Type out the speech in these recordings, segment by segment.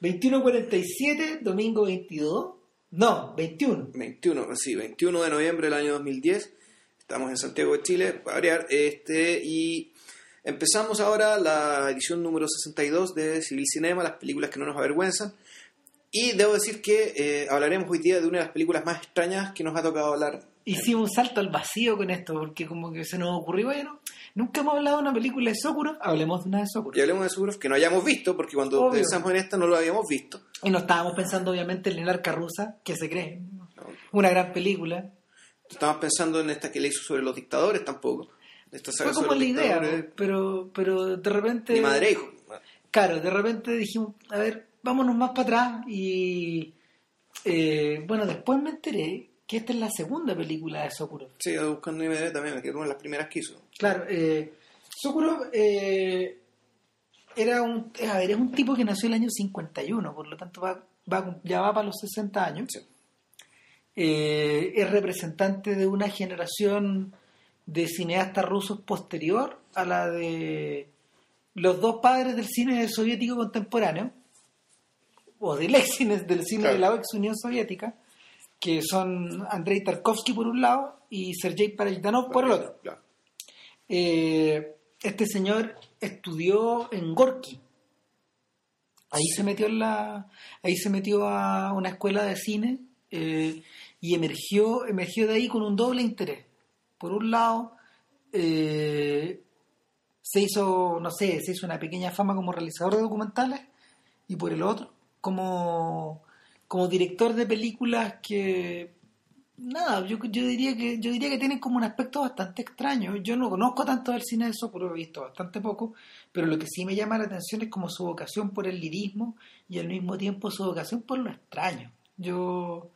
21.47, domingo 22. No, 21. 21, sí, 21 de noviembre del año 2010. Estamos en Santiago de Chile, para variar. Este, y empezamos ahora la edición número 62 de Civil Cinema, las películas que no nos avergüenzan. Y debo decir que eh, hablaremos hoy día de una de las películas más extrañas que nos ha tocado hablar. Hicimos un salto al vacío con esto, porque como que se nos ocurrió, bueno, nunca hemos hablado de una película de Sokurov, hablemos de una de Sokurov. Y hablemos de Sokurov que no hayamos visto, porque cuando Obvio. pensamos en esta no lo habíamos visto. Y no estábamos pensando, obviamente, en el arca rusa, que se cree. Una gran película. Estábamos pensando en esta que le hizo sobre los dictadores tampoco. Esta saga Fue como la idea. ¿no? pero, pero de repente... Ni madre e hijo. Claro, de repente dijimos, a ver, vámonos más para atrás y... eh, bueno, después me enteré que esta es la segunda película de Sokurov. Sí, buscando IMDb también, me quedé con las primeras que hizo. Claro, eh, Sokurov eh, era un, a ver, es un tipo que nació en el año 51, por lo tanto va, va- ya va para los 60 años. Sí. Eh, es representante de una generación de cineastas rusos posterior a la de los dos padres del cine soviético contemporáneo, o del ex cine, del cine Claro. de la ex Unión Soviética, que son Andrei Tarkovsky por un lado y Sergei Parajanov por el otro. Claro. Eh, este señor estudió en Gorky. Ahí se metió en la, ahí se metió a una escuela de cine eh, y emergió, emergió de ahí con un doble interés. Por un lado, eh, se hizo, no sé, se hizo una pequeña fama como realizador de documentales y por el otro, como, como director de películas que nada, yo, yo diría que yo diría que tienen como un aspecto bastante extraño. Yo no conozco tanto del cine de eso, pero he visto bastante poco, pero lo que sí me llama la atención es como su vocación por el lirismo y al mismo tiempo su vocación por lo extraño. Yo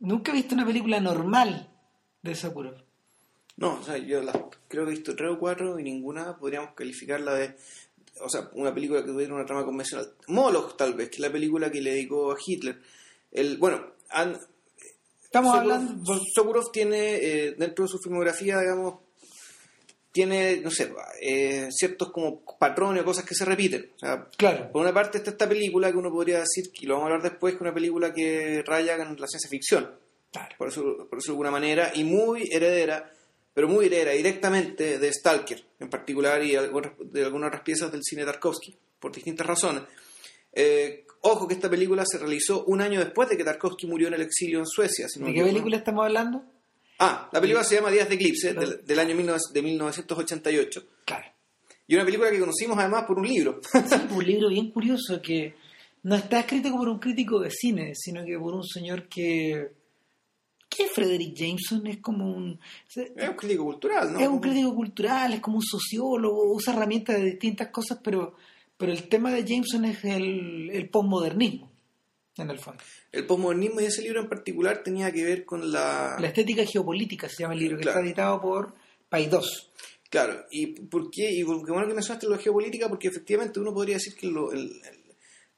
nunca he visto una película normal de Sokurov. No, o sea, yo las, creo que he visto tres o cuatro y ninguna podríamos calificarla de. O sea, una película que tuviera una trama convencional. Moloch, tal vez, que es la película que le dedicó a Hitler. El, bueno, han- Estamos Sokurov, hablando Sokurov tiene, eh, dentro de su filmografía, digamos, tiene, no sé, eh, ciertos como patrones o cosas que se repiten. O sea, Claro. por una parte está esta película que uno podría decir, y lo vamos a hablar después, que es una película que raya en la ciencia ficción. Claro. por eso, por eso de alguna manera, y muy heredera, pero muy heredera directamente de Stalker, en particular, y de algunas otras piezas del cine Tarkovsky, por distintas razones. Eh, ojo que esta película se realizó un año después de que Tarkovsky murió en el exilio en Suecia. si no ¿De qué película estamos hablando? Ah, la película se llama Días de Eclipse, del, del año 19 de 1988. Claro. Y una película que conocimos además por un libro. Sí, un libro bien curioso que no está escrito por un crítico de cine, sino que por un señor que... ¿Qué Frederick Jameson? Es como un... es un crítico cultural, ¿no? Es un crítico cultural, es como un sociólogo, usa herramientas de distintas cosas, pero, pero el tema de Jameson es el, el postmodernismo, en el fondo. El posmodernismo y ese libro en particular tenía que ver con la... La estética geopolítica se llama el libro, que está editado por Paidós. Claro, ¿y por qué? Y bueno que mencionaste la geopolítica, porque efectivamente uno podría decir que lo- el- el-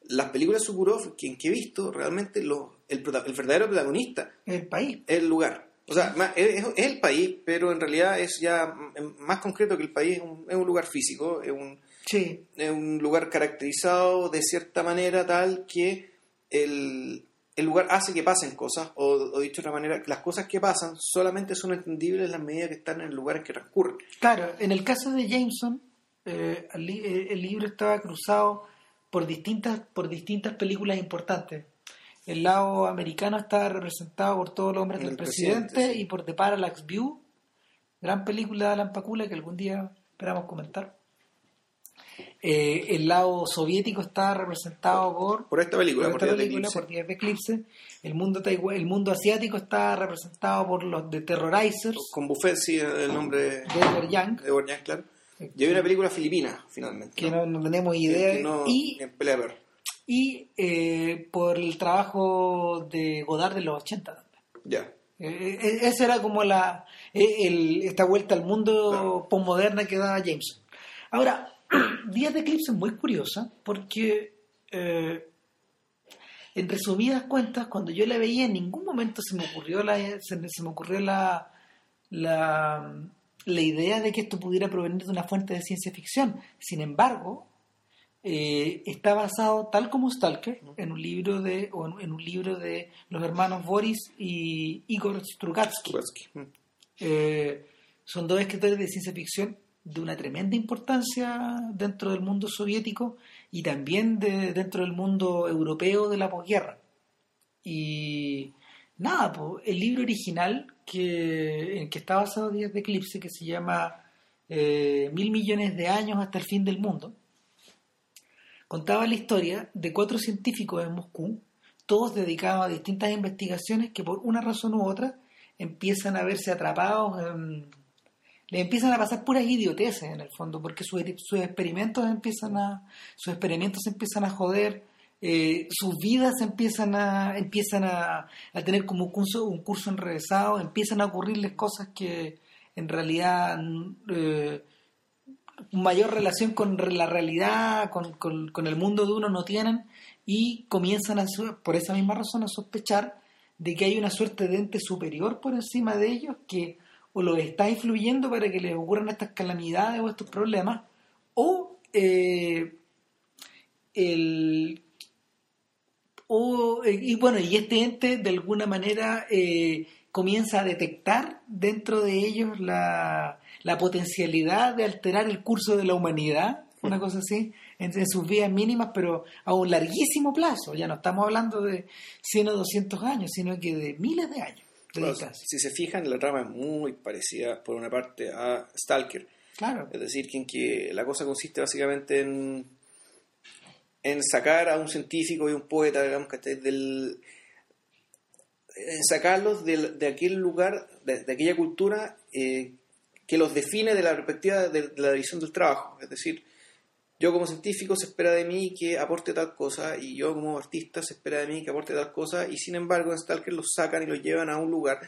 las películas de Sukurov que, que he visto, realmente lo- el, el verdadero protagonista El país. es el lugar. O sea, es, es- es el país, pero en realidad es ya más concreto que el país, es un, es un lugar físico, es un, Sí, es un lugar caracterizado de cierta manera tal que el, el lugar hace que pasen cosas, o, o dicho de otra manera, las cosas que pasan solamente son entendibles en la medida que están en el lugar en que transcurren. Claro, en el caso de Jameson, eh, el, eh, el libro estaba cruzado por distintas, por distintas películas importantes. El lado americano estaba representado por todos los hombres El del presidente, presidente, sí. y por The Parallax View, gran película de Alan Pakula que algún día esperamos comentar. Eh, el lado soviético estaba representado por Por esta película, por esta película, por Días de Eclipse. El mundo, el mundo asiático está representado por los de Terrorizers con Buffet, sí, el nombre de de Edward Young, Edward Young, claro. Y hay una película filipina, finalmente. que no, no tenemos Que- idea. que no- y eh, por el trabajo de Godard de los 80 también. Ya. Eh, eh, esa era como la el- esta vuelta al mundo Claro. postmoderna que daba Jameson. Ahora, Días de Eclipse es muy curiosa porque, eh, en resumidas cuentas, cuando yo la veía, en ningún momento se me ocurrió la, se, se me ocurrió la, la, la idea de que esto pudiera provenir de una fuente de ciencia ficción. Sin embargo, eh, está basado, tal como Stalker, en un libro de, o en, en un libro de los hermanos Boris y Igor Strugatsky. Mm. Eh, son dos escritores de ciencia ficción de una tremenda importancia dentro del mundo soviético y también de- dentro del mundo europeo de la posguerra. Y nada, el libro original que, en que está basado Días de Eclipse, que se llama eh, Mil millones de años hasta el fin del mundo, contaba la historia de cuatro científicos en Moscú, todos dedicados a distintas investigaciones que por una razón u otra empiezan a verse atrapados en... Le empiezan a pasar puras idioteces en el fondo, porque sus, sus experimentos empiezan a sus experimentos empiezan a joder, eh, sus vidas empiezan a empiezan a, a tener como un curso un curso enrevesado, empiezan a ocurrirles cosas que en realidad eh, mayor relación con la realidad, con, con- el mundo de uno no tienen y comienzan a, por esa misma razón a sospechar de que hay una suerte de ente superior por encima de ellos que o los está influyendo para que les ocurran estas calamidades o estos problemas o eh, el o, eh, y bueno, y este ente de alguna manera eh, comienza a detectar dentro de ellos la, la potencialidad de alterar el curso de la humanidad, una cosa así, en, en sus vidas mínimas, pero a un larguísimo plazo. Ya no estamos hablando de 100 o 200 años, sino que de miles de años de Bueno, distancia. si se fijan, la trama es muy parecida, por una parte, a Stalker. Claro, Es decir, que, en que la cosa consiste básicamente en, en sacar a un científico y un poeta, digamos, que del en sacarlos del- de, aquel lugar, de, de aquella cultura eh, que los define de la perspectiva de, de la división del trabajo. Es decir, yo como científico se espera de mí que aporte tal cosa y yo como artista se espera de mí que aporte tal cosa y sin embargo en Stalker los sacan y los llevan a un lugar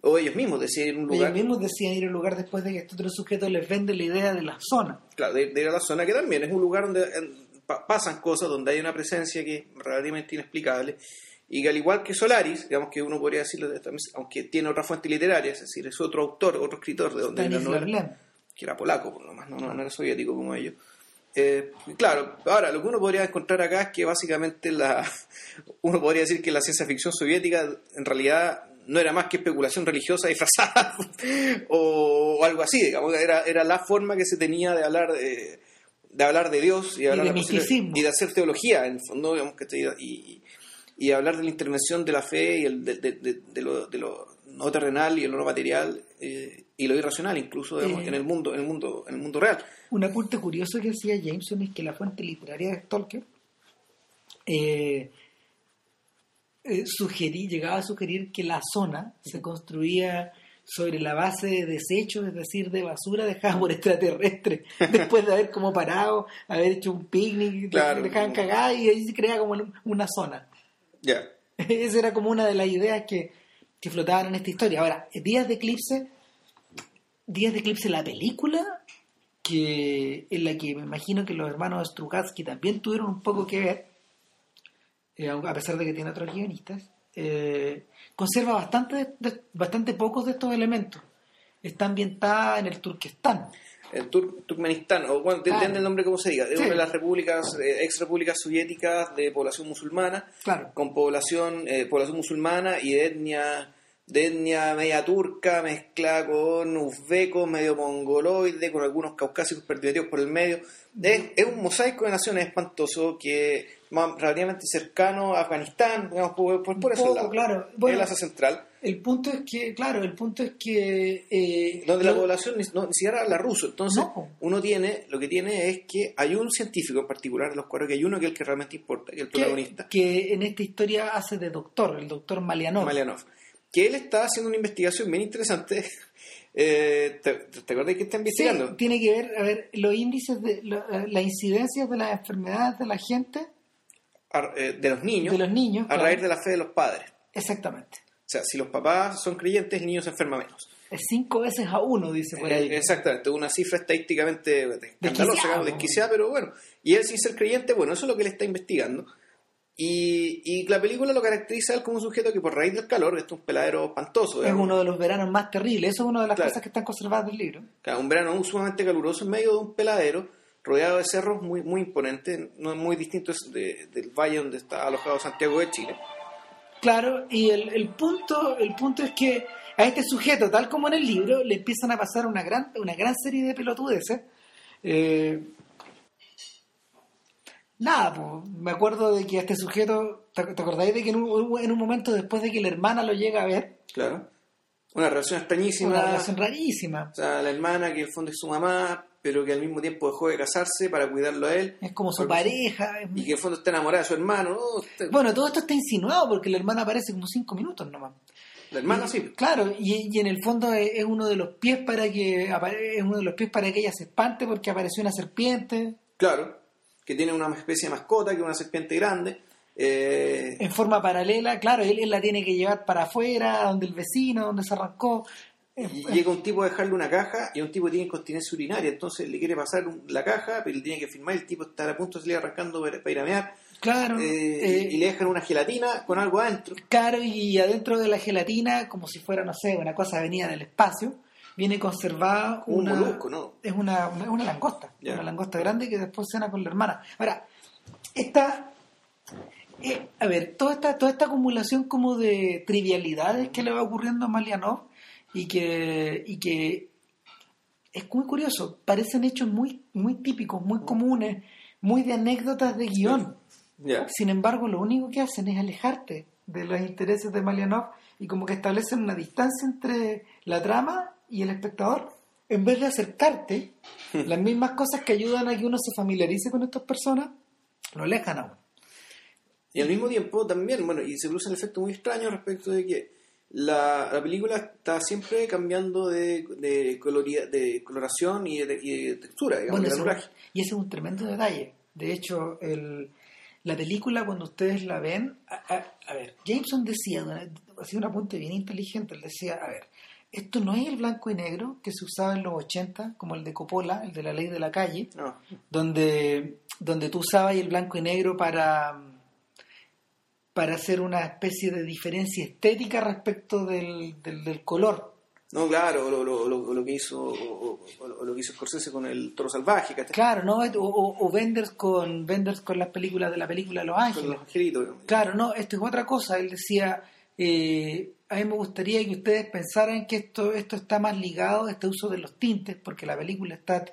o ellos mismos deciden un lugar ellos mismos decían ir al lugar después de que este otro sujeto les vende la idea de la zona. claro, de, de ir a la zona que también es un lugar donde eh, pa- pasan cosas, donde hay una presencia que es relativamente inexplicable y que al igual que Solaris, digamos que uno podría decirlo, aunque tiene otra fuente literaria, es decir, es otro autor, otro escritor de donde novela, Lem. que era polaco por lo más, no, no, no era soviético como ellos. Eh, claro, ahora lo que uno podría encontrar acá es que básicamente la uno podría decir que la ciencia ficción soviética en realidad no era más que especulación religiosa disfrazada o, o algo así, digamos, era, era la forma que se tenía de hablar de, de hablar de Dios y, hablar de misticismo. y de hacer teología, en el fondo, digamos, que y, y hablar de la intervención de la fe y el, de, de- lo, de lo no terrenal y lo no material eh, y lo irracional incluso digamos, Eh. en el mundo en el mundo en el mundo real Un apunte curioso que hacía Jameson es que la fuente literaria de Stalker eh, eh, sugerí, llegaba a sugerir que la zona se construía sobre la base de desechos, es decir, de basura dejada por extraterrestres, después de haber como parado, haber hecho un picnic, Claro. dejaban cagada y ahí se crea como una zona. ya Esa era como una de las ideas que, que flotaban en esta historia. Ahora, Días de Eclipse, Días de Eclipse, la película, que en la que me imagino que los hermanos Strugatsky también tuvieron un poco que ver, eh, a pesar de que tiene otros guionistas, eh, conserva bastante, de- de- bastante pocos de estos elementos. Está ambientada en el Turquestán. el Tur- Turkmenistán o bueno Claro. depende del nombre como se diga es Sí. una de las repúblicas eh, ex repúblicas soviéticas de población musulmana Claro. con población eh, población musulmana y de etnia de etnia media turca mezclada con uzbeco medio mongoloide con algunos caucásicos perdidos por el medio es, es un mosaico de naciones espantoso que más relativamente cercano a Afganistán digamos por, por, ese poco, lado claro. Bueno, el Asia central el punto es que, claro, el punto es que... eh, donde la población ni, no, ni siquiera habla ruso. Entonces, No. uno tiene, lo que tiene es que hay un científico en particular, de los cuatro, que hay uno que es el que realmente importa, que es el protagonista, que en esta historia hace de doctor, el doctor Malianov. Malianov, que él está haciendo una investigación bien interesante. Eh, ¿te, ¿Te acuerdas que está Sí, investigando? tiene que ver, a ver, los índices de lo- eh, las incidencias de las enfermedades de la gente, de los niños, de los niños. a claro. raíz de la fe de los padres. Exactamente. O sea, si los papás son creyentes, el niño se enferma menos. Es cinco veces a uno, dice por ahí. Eh, Exactamente, una cifra estadísticamente escandalosa, Desquiciada, pero bueno. Y él sin ser creyente, bueno, eso es lo que él está investigando. Y, y la película lo caracteriza él como un sujeto que por raíz del calor, esto es un peladero espantoso, es uno de los veranos más terribles. Eso es una de las Claro. cosas que están conservadas del libro. Claro, un verano sumamente caluroso en medio de un peladero, rodeado de cerros muy, muy imponentes, no es muy distinto de- del valle donde está alojado Santiago de Chile. Claro, y el, el punto, el punto es que a este sujeto, tal como en el libro, le empiezan a pasar una gran, una gran serie de pelotudeces. Eh, nada, pues, me acuerdo de que a este sujeto, ¿te, te acordáis de que en un, en un momento después de que la hermana lo llega a ver, Claro. Una relación extrañísima. una relación rarísima? O sea, la hermana que en el fondo es su mamá, pero que al mismo tiempo dejó de casarse para cuidarlo a él. Es como su pareja. es- Y que en el fondo está enamorada de su hermano. Bueno, todo esto está insinuado porque la hermana aparece como cinco minutos nomás. la hermana Y- sí. Claro, y, y en el fondo es, es uno de los pies para que es uno de los pies para que ella se espante porque apareció una serpiente Claro. Que tiene una especie de mascota, que es una serpiente grande. Eh, en forma paralela. Claro, él, él la tiene que llevar para afuera, donde el vecino, donde se arrancó. Y llega un tipo a dejarle una caja y un tipo tiene incontinencia urinaria, entonces le quiere pasar un- la caja, pero le tiene que firmar, el tipo está a punto de salir arrancando para, ir a mear, Claro, eh, eh, y le dejan una gelatina con algo adentro. claro, y adentro de la gelatina, como si fuera, no sé, una cosa venida del espacio, viene conservada Un una, molusco, ¿no? es una, una, una langosta, una langosta grande que después cena con la hermana. Ahora, esta, eh, a ver, toda esta, toda esta acumulación como de trivialidades que le va ocurriendo a Malianov y que, y que es muy curioso, parecen hechos muy, muy típicos, muy comunes, muy de anécdotas de guion. Ya. Sin embargo, lo único que hacen es alejarte de los intereses de Malianov y como que establecen una distancia entre la trama y el espectador. En vez de acercarte, las mismas cosas que ayudan a que uno se familiarice con estas personas, lo alejan a uno. Y al mismo tiempo también, bueno, y se produce un efecto muy extraño respecto de que la, la película está siempre cambiando de, de, coloría- de coloración y de, y de textura, digamos, Bueno, de coluraje. y ese es un tremendo detalle. De hecho, el, la película, cuando ustedes la ven, a, a- a ver, Jameson decía, hacía un apunte bien inteligente, él decía, a ver, esto no es el blanco y negro que se usaba en los 80, como el de Coppola, el de la ley de la calle, No, donde, donde tú usabas el blanco y negro para, para hacer una especie de diferencia estética respecto del, del, del color. no claro, lo, lo, lo, lo que hizo o, o- o lo que hizo Scorsese con el Toro Salvaje. Claro, ¿no? O, o, Benders con Benders con las películas de la película Los con Ángeles. los angelitos. Claro, no, esto es otra cosa. Él decía, eh, a mí me gustaría que ustedes pensaran que esto, esto está más ligado a este uso de los tintes, porque la película está...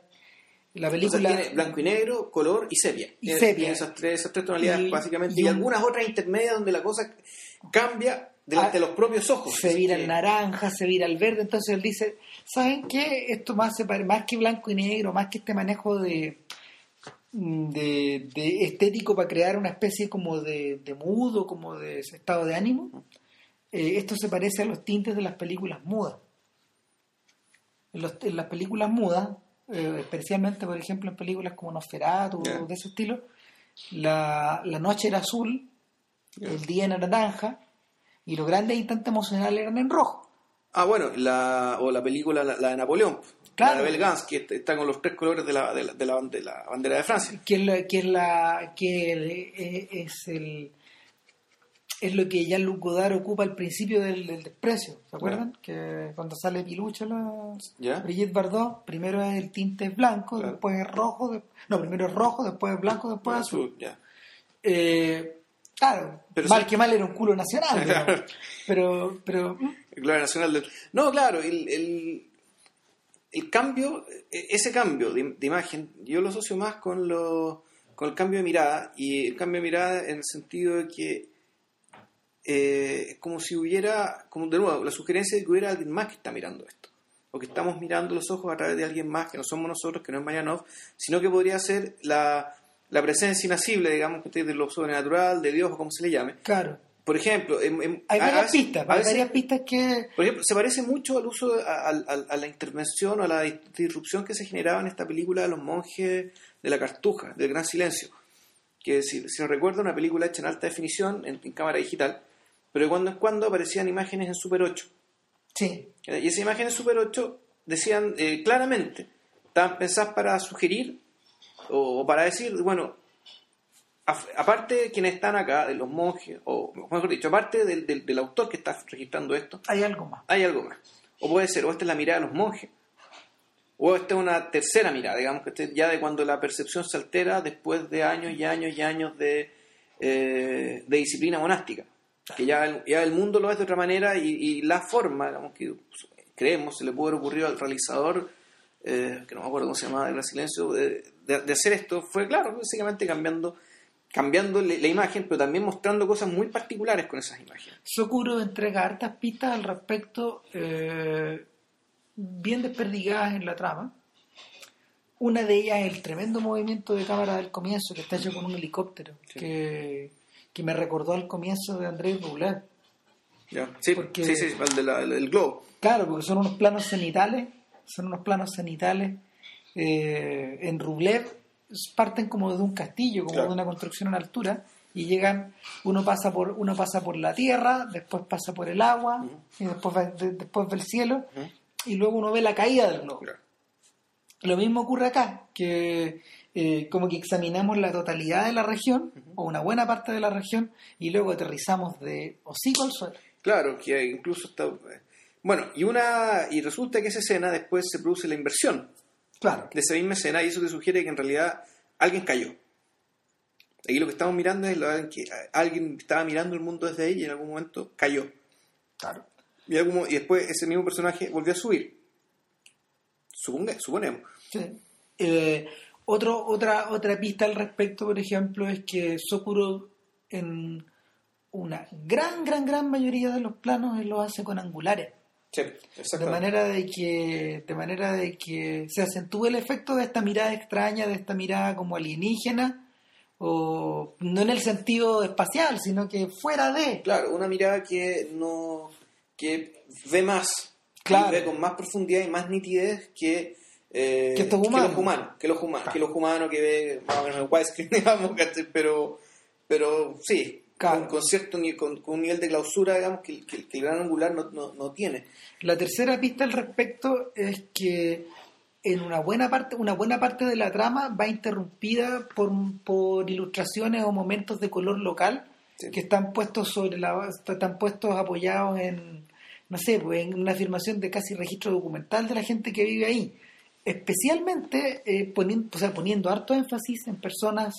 La película... tiene blanco y negro, color y sepia. Y sepia. tiene esas tres, esas tres tonalidades Y- básicamente. y Y, un- algunas otras intermedias donde la cosa cambia delante Ah, de los propios ojos. se vira al que- naranja, se vira al verde, entonces él dice, ¿saben qué? Esto más, más que blanco y negro, más que este manejo de, de, de estético para crear una especie como de, de mudo, como de estado de ánimo, eh, esto se parece a los tintes de las películas mudas. En, los- en las películas mudas, eh, especialmente por ejemplo en películas como Nosferatu Ya. de ese estilo, la, la noche era azul, el día era naranja y los grandes instantes emocionales eran en rojo. Ah, bueno, la, o la película, la, la de Napoleón. Claro. La de Gans, que est- está con los tres colores de la, de la, de la, de la bandera de Francia. que es la que es la que eh, es el es lo que Jean-Luc Godard ocupa al principio del, del desprecio ¿se acuerdan? que cuando sale Pilucha la ¿Ya? Brigitte Bardot primero es el tinte blanco Claro. después es rojo de- no primero es rojo después es blanco después es azul ya. Eh, claro Pero mal sí. que mal era un culo nacional digamos. pero pero mm, El Gloria Nacional del... No, claro, el, el, el cambio, e- ese cambio de, de imagen, yo lo asocio más con, lo, con el cambio de mirada, y el cambio de mirada en el sentido de que eh, es como si hubiera, como de nuevo, la sugerencia de que hubiera alguien más que está mirando esto, o que estamos mirando los ojos a través de alguien más, que no somos nosotros, que no es Mayanov, sino que podría ser la, la presencia inacible, digamos, de lo sobrenatural, de Dios, o como se le llame. claro Por ejemplo, en- en- hay varias pistas hay varias pistas que por ejemplo, se parece mucho al uso, de- a, a- a la intervención o a la dis- disrupción que se generaba en esta película de los monjes de la cartuja, del gran silencio. Que si, si no recuerdo, una película hecha en alta definición, en, en cámara digital, pero de cuando en cuando aparecían imágenes en Super 8. sí Y esas imágenes Super 8 decían eh, claramente, estaban pensadas para sugerir o, o para decir, bueno, aparte de quienes están acá, de los monjes, o mejor dicho, aparte del, del- del autor que está registrando esto, hay algo más hay algo más. O puede ser, o esta es la mirada de los monjes. O esta es una tercera mirada, digamos que este ya de cuando la percepción se altera después de años y años y años de, eh, de disciplina monástica. Que ya el, ya el mundo lo ve de otra manera y, y la forma, digamos que creemos, se le pudo haber ocurrido al realizador, eh, que no me acuerdo cómo se llamaba, el silencio, de, de- de hacer esto, fue claro, básicamente cambiando cambiando la la imagen, pero también mostrando cosas muy particulares con esas imágenes. Sokuro entrega hartas pistas al respecto, eh, bien desperdigadas en la trama. Una de ellas es el tremendo movimiento de cámara del comienzo, que está hecho con un helicóptero, que, que me recordó al comienzo de Andrés Rublev. ¿ya? Sí, Porque- sí, sí, el de la- el del globo. Claro, porque son unos planos cenitales, son unos planos cenitales. eh, en Rublev parten como de un castillo, como Claro. de una construcción en altura, y llegan, uno pasa por, uno pasa por la tierra, después pasa por el agua, y después de- después ve el cielo, y luego uno ve la caída del globo. Claro. Lo mismo ocurre acá, que eh, como que examinamos la totalidad de la región, o una buena parte de la región, y luego aterrizamos de hocico al suelo. Claro, que incluso está... Bueno, y una y resulta que esa escena después se produce la inversión Claro. de esa misma escena y eso te sugiere que en realidad alguien cayó. Aquí lo que estamos mirando es lo- que alguien estaba mirando el mundo desde ahí y en algún momento cayó. Claro. Y, algún y después ese mismo personaje volvió a subir. Suponga- suponemos. Sí. Eh, otro, otra, otra pista al respecto, por ejemplo, es que Sokuro en una gran, gran, gran mayoría de los planos él lo hace con angulares. Sí, De manera de que, de manera de que se acentúe el efecto de esta mirada extraña, de esta mirada como alienígena, o no en el sentido espacial, sino que fuera de. Claro, una mirada que no que ve más, Claro. y ve con más profundidad y más nitidez que, eh, Que estos humanos. los humanos, que los humanos, Claro. que los humanos que ve más o menos el widescreen, digamos, pero pero sí, Claro. con, con cierto con, con un nivel de clausura, digamos, que, que- que el gran angular no, no, no tiene. La tercera pista al respecto es que en una buena parte, una buena parte de la trama va interrumpida por, por ilustraciones o momentos de color local Sí. que están puestos sobre la están puestos apoyados en no sé, pues en una afirmación de casi registro documental de la gente que vive ahí. Especialmente eh, poniendo, o sea, poniendo harto énfasis en personas,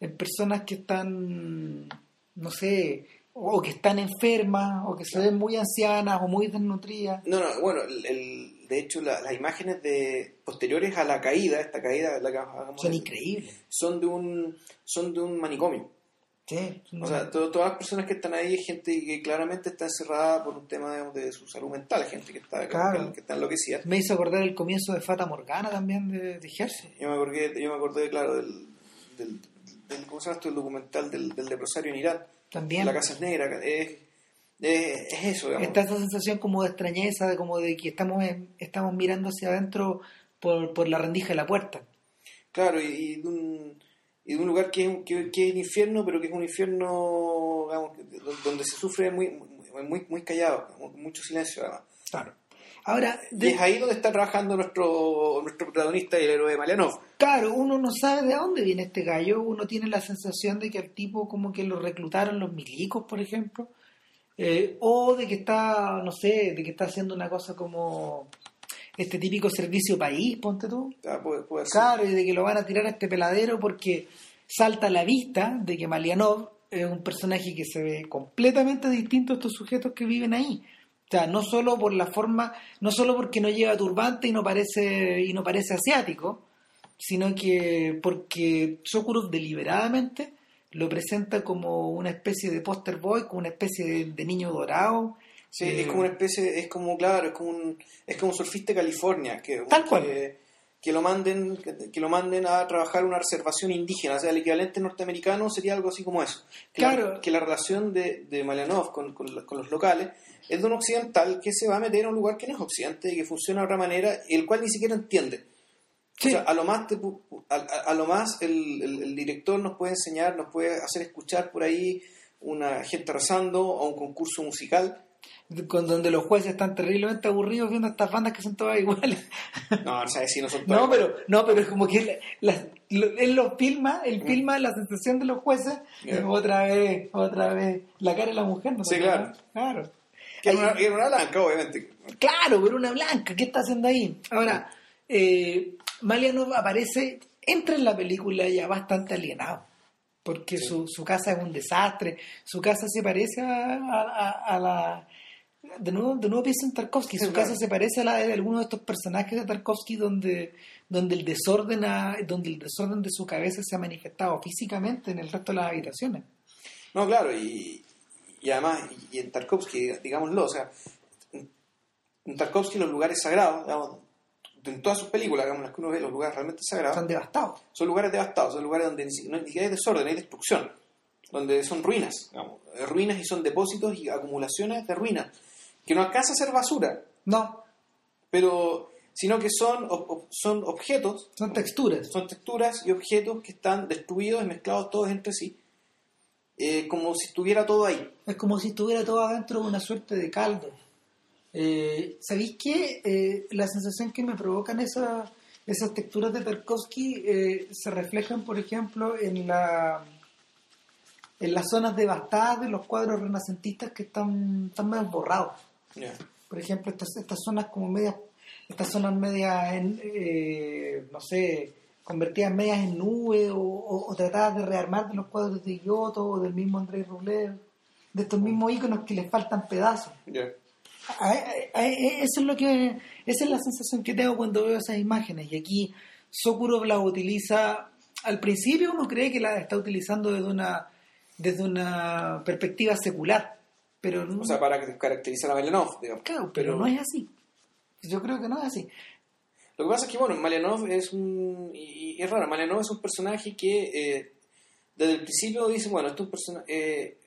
en personas que están, no sé, o que están enfermas, o que se ven muy ancianas o muy desnutridas. No, no, bueno, el, el- de hecho la- las imágenes de posteriores a la caída, esta caída, la que Son increíbles. son de un son de un manicomio. Sí, O sea, to- todas las personas que están ahí es gente que claramente está encerrada por un tema digamos, de su salud mental, gente que está, Claro. que, que está enloquecida. me hizo acordar el comienzo de Fata Morgana también de, de Jersey. Yo me acordé, yo me acordé claro, del, del, del- ¿cómo se llama esto? El documental del, del leprosario en Irán. También. La casa negra. Es, es, es eso, digamos. Está esa sensación como de extrañeza, de como de que estamos en- estamos mirando hacia adentro por, por la rendija de la puerta. Claro, y, y de un, y de un lugar que es, que, que es el infierno, pero que es un infierno digamos, donde se sufre muy, muy, muy, callado, mucho silencio además. Claro. Ahora, Y de- es ahí donde está trabajando nuestro, nuestro protagonista y el héroe de Malianov. claro, uno no sabe de dónde viene este gallo, uno tiene la sensación de que al tipo como que lo reclutaron los milicos, por ejemplo, eh, o de que está, no sé, de que está haciendo una cosa como este típico servicio país, ponte tú. Ah, puede- puede ser. Claro, y de que lo van a tirar a este peladero porque salta a la vista de que Malianov es un personaje que se ve completamente distinto a estos sujetos que viven ahí. O sea, no solo por la forma, no solo porque no lleva turbante y no parece y no parece asiático, sino que porque Sokurov deliberadamente lo presenta como una especie de poster boy, como una especie de, de niño dorado. Sí, Eh, es como una especie, es como, claro, es como un, es como un surfista de California, que, Tal que, cual. que lo manden, que, que lo manden a trabajar una reservación indígena, o sea, el equivalente norteamericano sería algo así como eso. Que Claro. La, que la relación de, de Malianov con, con, con los locales es de un occidental que se va a meter a un lugar que no es occidente y que funciona de otra manera, el cual ni siquiera entiende. Sí. O sea, a lo más, te a, a- a lo más el, el- el director nos puede enseñar, nos puede hacer escuchar por ahí una gente rezando o un concurso musical. Con donde los jueces están terriblemente aburridos viendo estas bandas que son todas iguales. No, o sea, si no son No, todas pero, no, pero es como que la- la- lo- él lo filma, él filma la sensación de los jueces, Mm. Y otra vez, otra vez, la cara de la mujer, ¿no? Sí, claro. Claro. Que era una, una blanca, obviamente. Claro, pero una blanca, ¿qué está haciendo ahí? Ahora, eh, Malianov aparece, entra en la película ya bastante alienado, porque su, su casa es un desastre, su casa se parece a, a- a la... De nuevo, de nuevo pienso en Tarkovsky, su casa se parece a la de alguno de estos personajes de Tarkovsky donde, donde, el desorden ha- donde el desorden de su cabeza se ha manifestado físicamente en el resto de las habitaciones. No, claro, y, y además, y, en Tarkovsky, digámoslo, o sea, en Tarkovsky los lugares sagrados, digamos, en todas sus películas, digamos, las que uno ve, los lugares realmente sagrados, Son devastados. son lugares devastados, son lugares donde ni, si- no, siquiera hay desorden, hay destrucción, donde son ruinas, digamos, ruinas y son depósitos y acumulaciones de ruinas, que no alcanza a ser basura, No, pero sino que son, ob- son objetos, son texturas. son texturas y objetos que están destruidos y mezclados todos entre sí, eh, como si estuviera todo ahí. Es como si estuviera todo adentro de una suerte de caldo. Eh, ¿Sabéis qué? Eh, la sensación que me provocan esas, esas texturas de Tarkovsky eh, se reflejan, por ejemplo, en, la, en las zonas devastadas de los cuadros renacentistas que están, están medio borrados. Por ejemplo, estas, estas zonas como medias, estas zonas medias en, eh, no sé, convertidas medias en nube o, o- o tratadas de rearmar de los cuadros de Giotto o del mismo Andrei Rublev, de estos mismos íconos que les faltan pedazos. Eso es lo que, esa es la sensación que tengo cuando veo esas imágenes. Y aquí Sokurov la utiliza, al principio uno cree que la está utilizando desde una, desde una perspectiva secular, pero no, O sea, para caracterizar a Malianov, digamos. Claro, pero no es así. Yo creo que no es así. Lo que pasa es que, bueno, Malianov es un... Y, y es raro, Malianov es un personaje que eh, desde el principio dice, bueno, este es un personaje... Eh,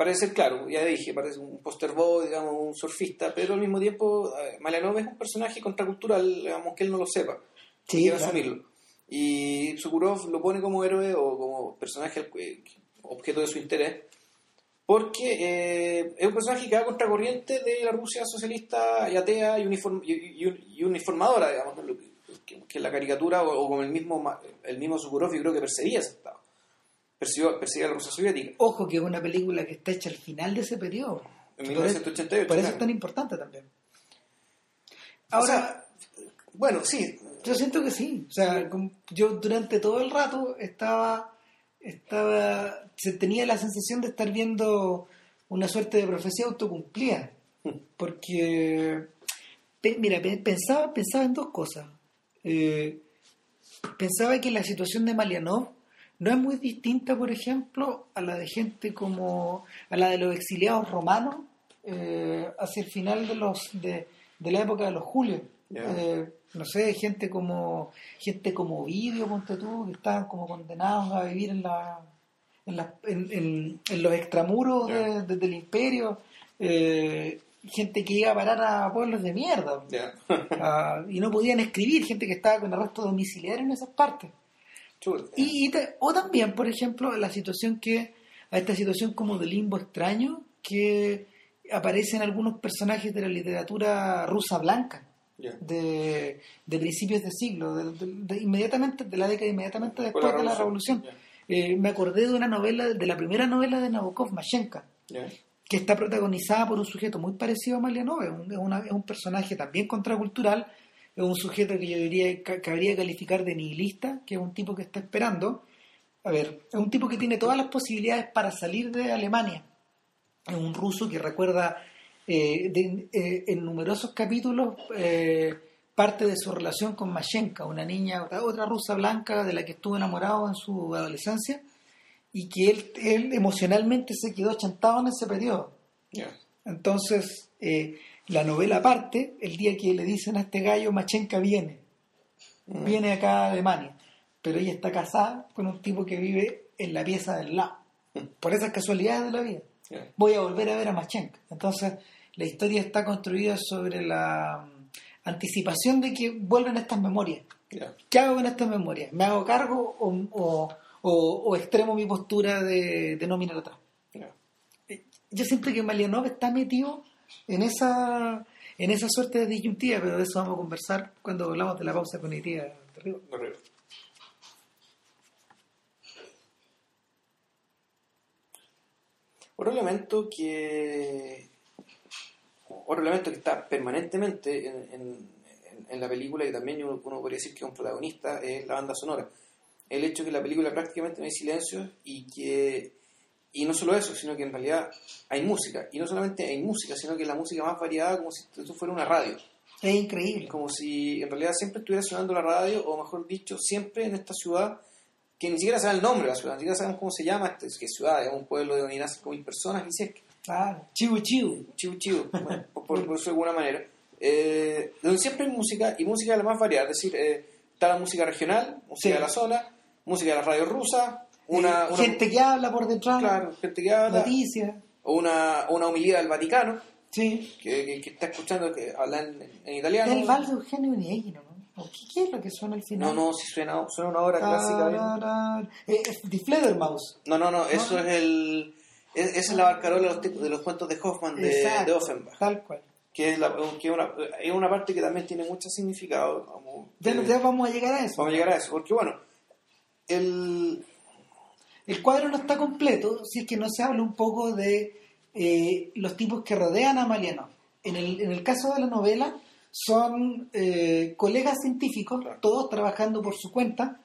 parece claro, ya dije, parece un poster boy, digamos, un surfista, pero al mismo tiempo eh, Malianov es un personaje contracultural, digamos, que él no lo sepa. Sí, quiere claro. asumirlo. Y Sukurov lo pone como héroe o como personaje eh, objeto de su interés, porque eh, es un personaje que va contracorriente de la Rusia socialista y atea y, uniform- y- y- y uniformadora, digamos, que, que- la caricatura o, o como el mismo, el mismo Sukurov yo creo que perseguía ese estado. Persiguió, perseguía a la Rusia soviética. Ojo que es una película que está hecha al final de ese periodo. En Por eso- 1988, Por eso es tan importante también. O Ahora, sea, bueno, sí, yo siento que sí. O sea, yo durante todo el rato estaba, estaba, se tenía la sensación de estar viendo una suerte de profecía autocumplida. Porque, pe- mira, pe- pensaba, pensaba en dos cosas. Eh, pensaba que la situación de Malianov no es muy distinta, por ejemplo, a la de gente como a la de los exiliados romanos eh, hacia el final de los de, de la época de los Julios. Eh, no sé, gente como gente como Ovidio, ponte tú, que estaban como condenados a vivir en la en, la- en- en- en los extramuros Ya. de- de- del imperio, eh, gente que iba a parar a pueblos de mierda. Ah, y no podían escribir, gente que estaba con arresto domiciliario en esas partes. Y, y te- o también, por ejemplo, la situación que, a esta situación como de limbo extraño que aparece en algunos personajes de la literatura rusa blanca de, de principios de siglo, de, de- de inmediatamente, de la década inmediatamente Después de la revolución. Eh, me acordé de una novela, de la primera novela de Nabokov, Mashenka, que está protagonizada por un sujeto muy parecido a Malianov, es un, una- es un personaje también contracultural, es un sujeto que yo diría que cabría calificar de nihilista, que es un tipo que está esperando, a ver, es un tipo que tiene todas las posibilidades para salir de Alemania, es un ruso que recuerda eh, de- eh, en numerosos capítulos eh, parte de su relación con Mashenka, una niña, otra, rusa blanca de la que estuvo enamorado en su adolescencia y que él, él emocionalmente se quedó chantado en ese periodo. Ya. Entonces, eh, la novela parte el día que le dicen a este gallo, Machenka viene, Mm. viene acá a Alemania, pero ella está casada con un tipo que vive en la pieza del lado, por esas casualidades de la vida. Voy a volver a ver a Machenka. Entonces, la historia está construida sobre la mm, anticipación de que vuelven estas memorias. ¿Qué hago con estas memorias? ¿Me hago cargo o, o- o- o extremo mi postura de, de no mirar atrás? Ya. yo siento que Malianov está metido en esa en esa suerte de disyuntiva, pero de eso vamos a conversar cuando hablamos de la pausa cognitiva de. Otro elemento que otro elemento que está permanentemente en, en- en- la película, y también uno, podría decir que es un protagonista, es la banda sonora. El hecho que la película prácticamente no hay silencio y que y no solo eso, sino que en realidad hay música. Y no solamente hay música, sino que la música más variada, como si esto fuera una radio. Es increíble. Como si en realidad siempre estuviera sonando la radio, o mejor dicho, siempre en esta ciudad, que ni siquiera sabe el nombre de la ciudad, ni siquiera sabemos cómo se llama, esta es que ciudad, es un pueblo de donde nacen como mil personas, y si es que. Claro, chivo chivo. Chivo chivo, bueno, por, por, por eso de alguna manera. Eh, donde siempre hay música, y música de la más variada, es decir, eh, está la música regional, música Sí. de la zona, música de las radios rusas, una, una- gente que habla por detrás, claro, gente que habla, noticias. o una, una homilía del Vaticano, Sí. que, que- que está escuchando que habla en, en italiano. El vals de Eugenio Onegino, ¿no? ¿O ¿Qué, qué es lo que suena al No, final? no, si suena, suena una obra clásica. Eh, es The Fledermaus. No, no, no, eso es el. es- Esa es la barcarola de los, de los cuentos de Hoffman de, Offenbach. Tal cual. Que, es, la- que es una, es una parte que también tiene mucho significado. como- Ya, eh, ya vamos a llegar a eso. vamos a llegar a eso, porque bueno, el. El cuadro no está completo si es que no se habla un poco de eh, los tipos que rodean a Maliano. En el, en el caso de la novela, son eh, colegas científicos, Claro. todos trabajando por su cuenta,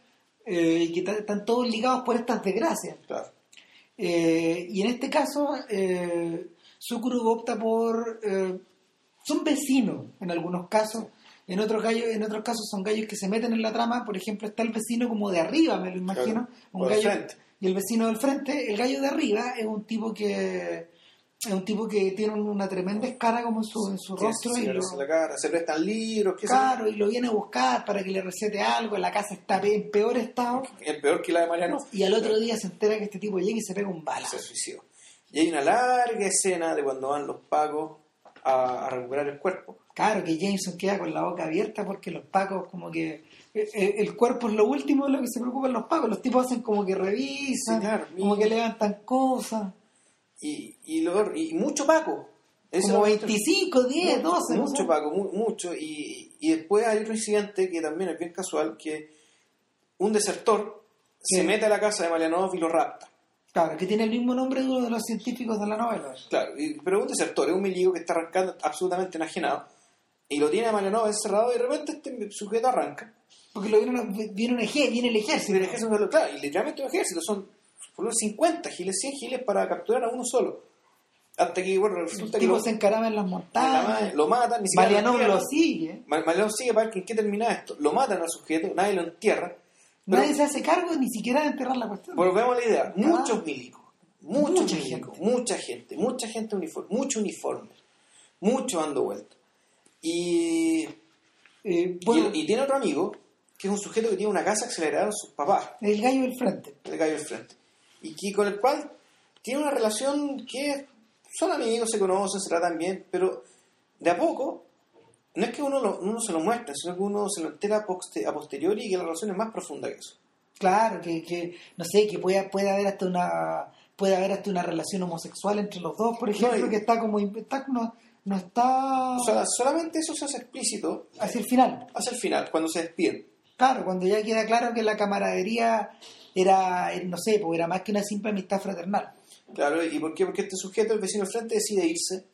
eh, y que están todos ligados por estas desgracias. Claro, Eh, y en este caso, eh, opta por... son vecinos en algunos casos. En otros, gallos, en otros casos son gallos que se meten en la trama. Por ejemplo, está el vecino como de arriba, me lo imagino. Claro, Un gallo, frente. Y el vecino del frente, el gallo de arriba, es un tipo que es un tipo que tiene una tremenda escara como en su, en su rostro y lo, en la cara, se prestan libros, qué claro, y lo viene a buscar para que le recete algo. La casa está en peor estado. Es peor que la de Mariano. Y al otro día se entera que este tipo llega y se pega un se balazo. suicidó. Y hay una larga escena de cuando van los pagos a, a recuperar el cuerpo. Claro, que Jameson queda con la boca abierta porque los pacos como que... eh, El cuerpo es lo último de lo que se preocupan los pacos. Los tipos hacen como que revisan, claro, como que levantan cosas. Y, y, lo- y mucho Paco. Eso Como es lo- 25, 10, mucho, 12. no Mucho. Paco, mu- mucho. Y, y después hay otro incidente que también es bien casual, que un desertor Sí. se mete a la casa de Malianov y lo rapta. Claro, que tiene el mismo nombre de uno de los científicos de la novela. Claro, y- pero un desertor, es un miligo que está arrancando absolutamente enajenado. Y lo tiene a Malianov encerrado y de repente este sujeto arranca. Porque lo viene, un- viene, un eje- viene el ejército. el ejército, claro, y literalmente un ejército, son por lo menos 50 giles, 100 giles para capturar a uno solo. Hasta que, bueno, El resulta que tipo lo, se encarama en las la montañas. lo matan, ni siquiera Mariano lo sigue. Ma- Mariano sigue para ver que en qué termina esto. Lo matan al sujeto, nadie lo entierra. Pero Nadie se hace cargo ni siquiera de enterrar la cuestión. volvemos a la idea. Ah. Muchos milicos, muchos Mucha milicos, mucha gente, mucha gente uniforme, mucho uniforme, mucho dando vueltas. Y, Eh, bueno, y, y tiene otro amigo, que es un sujeto que tiene una casa acelerada en sus papás, el gallo del frente. el gallo del frente. Y que, con el cual tiene una relación que son amigos, se conocen, se tratan bien, pero de a poco, no es que uno, lo- uno se lo muestre, sino que uno se lo entera a poste- a posteriori y que la relación es más profunda que eso. Claro, que, que no sé, que puede, puede haber hasta una puede haber hasta una relación homosexual entre los dos, por ejemplo, No, y- que está como está, no, no está O sea, solamente eso se hace explícito hacia el final. hacia el final, cuando se despiden. Claro, cuando ya queda claro que la camaradería era, no sé, pues era más que una simple amistad fraternal. Claro, ¿y por qué? Porque este sujeto, el vecino del frente, decide irse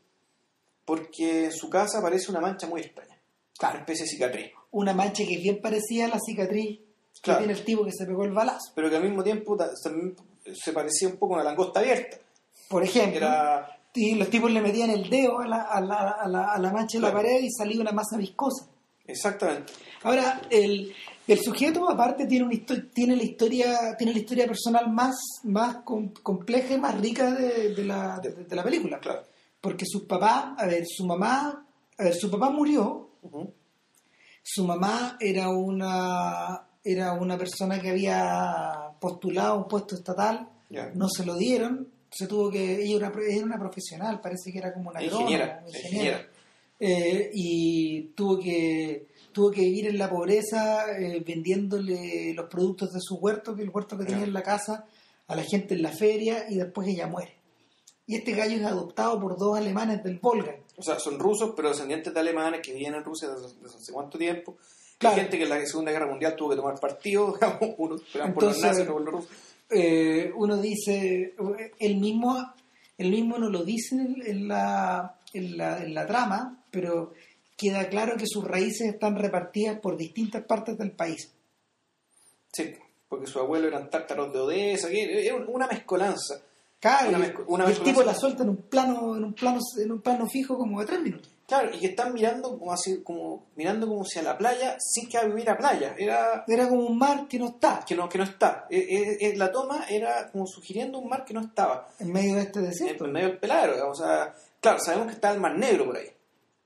porque en su casa aparece una mancha muy extraña. Una especie de cicatriz. Una mancha que es bien parecida a la cicatriz Claro. que tiene el tipo que se pegó el balazo. Pero que al mismo tiempo también se parecía un poco a una langosta abierta. Por ejemplo, Era y los tipos le metían el dedo a la, a la, a la, a la mancha de la Claro. pared y salía una masa viscosa. exactamente. Ahora, el, el sujeto aparte tiene, una tiene, la historia, tiene la historia personal más, más com- compleja y más rica de, de la, de, de la película. Claro. Porque su papá, a ver, su mamá, a ver, su papá murió, su mamá era una, era una persona que había postulado un puesto estatal, no se lo dieron, se tuvo que, ella era, una- era una profesional, parece que era como una Ingeniera, agrónoma, ingeniera. Eh, y tuvo que tuvo que vivir en la pobreza eh, vendiéndole los productos de su huerto, que el huerto que tenía en la casa, a la gente en la feria y después ella muere. Y este gallo es adoptado por dos alemanes del Volga. O sea, son rusos, pero descendientes de alemanes que vivían en Rusia desde, desde hace cuánto tiempo. Claro. Hay gente que en la Segunda Guerra Mundial tuvo que tomar partido, digamos, unos por los nazis, por los rusos. Eh, uno dice, él mismo, él mismo no lo dice en la, en, la, en la trama, pero queda claro que sus raíces están repartidas por distintas partes del país. Sí, porque su abuelo eran tártaros de Odessa, era una mezcolanza. Claro, Una y- mezco- una y el mezcolanza. tipo la suelta en un plano, en un plano, en un plano fijo como de tres minutos. Claro, y que están mirando como así, como mirando como si a la playa sin que hubiera playa. Era Era como un mar que no está que no, que no está. Eh, eh, eh, la toma era como sugiriendo un mar que no estaba. en medio de este En, desierto. en medio del digamos, o sea, claro, sabemos que está el mar negro por ahí.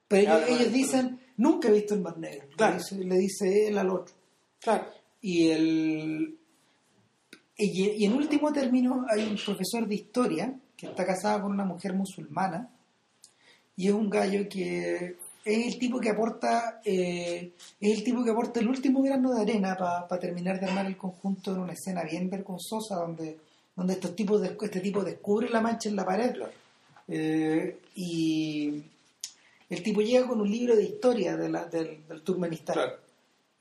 Pero ellos, Claro, ellos claro. dicen, nunca he visto el mar negro. Claro. Le, dice, le dice él al otro. Claro. Y el y, y en último término hay un profesor de historia que está casado con una mujer musulmana y es un gallo que es el tipo que aporta eh, es el tipo que aporta el último grano de arena para terminar de armar el conjunto en una escena bien vergonzosa donde donde estos tipos de- este tipo descubre la mancha en la pared eh, y el tipo llega con un libro de historia de la- del, del Turkmenistán Claro.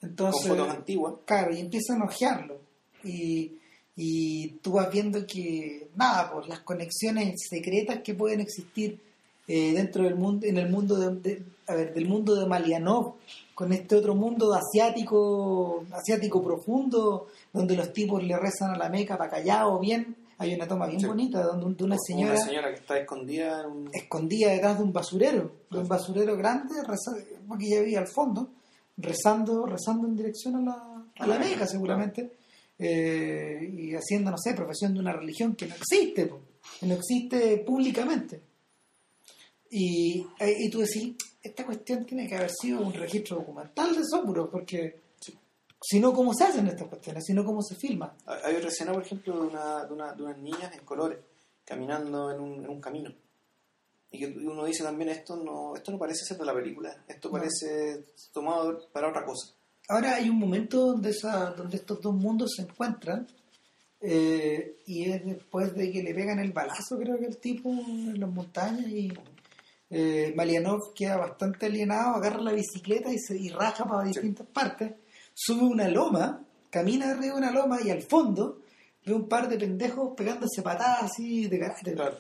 entonces Con fotos antiguas. Claro, y empiezan a ojearlo. Y, y tú vas viendo que, nada, pues las conexiones secretas que pueden existir eh, dentro del mundo, en el mundo de, de- a ver, del mundo de Malianov, con este otro mundo asiático, asiático profundo, donde los tipos le rezan a la meca para callado bien. Hay una toma bien Sí. bonita donde de una señora Una señora que está escondida en un... escondida detrás de un basurero, de un basurero grande, reza- porque ya había al fondo, rezando, rezando en dirección a la, a la Meca seguramente, eh, y haciendo, no sé, profesión de una religión que no existe, que no existe públicamente. Y, eh, y tú decís, esta cuestión tiene que haber sido un registro documental de Sopuro, porque si no, ¿cómo se hacen estas cuestiones? Si no, ¿cómo se filman? Hay otra escena, por ejemplo, de, una, de, una- de unas niñas en colores caminando en un, en un camino. Y que uno dice también, esto no esto no parece ser de la película, esto No. parece tomado para otra cosa. Ahora hay un momento donde, esa, donde estos dos mundos se encuentran eh, y es después de que le pegan el balazo, creo que el tipo en las montañas y eh, Malianov queda bastante alienado, agarra la bicicleta y, se, y raja para distintas partes, sube una loma, camina arriba de una loma y al fondo ve un par de pendejos pegándose patadas así de. Claro.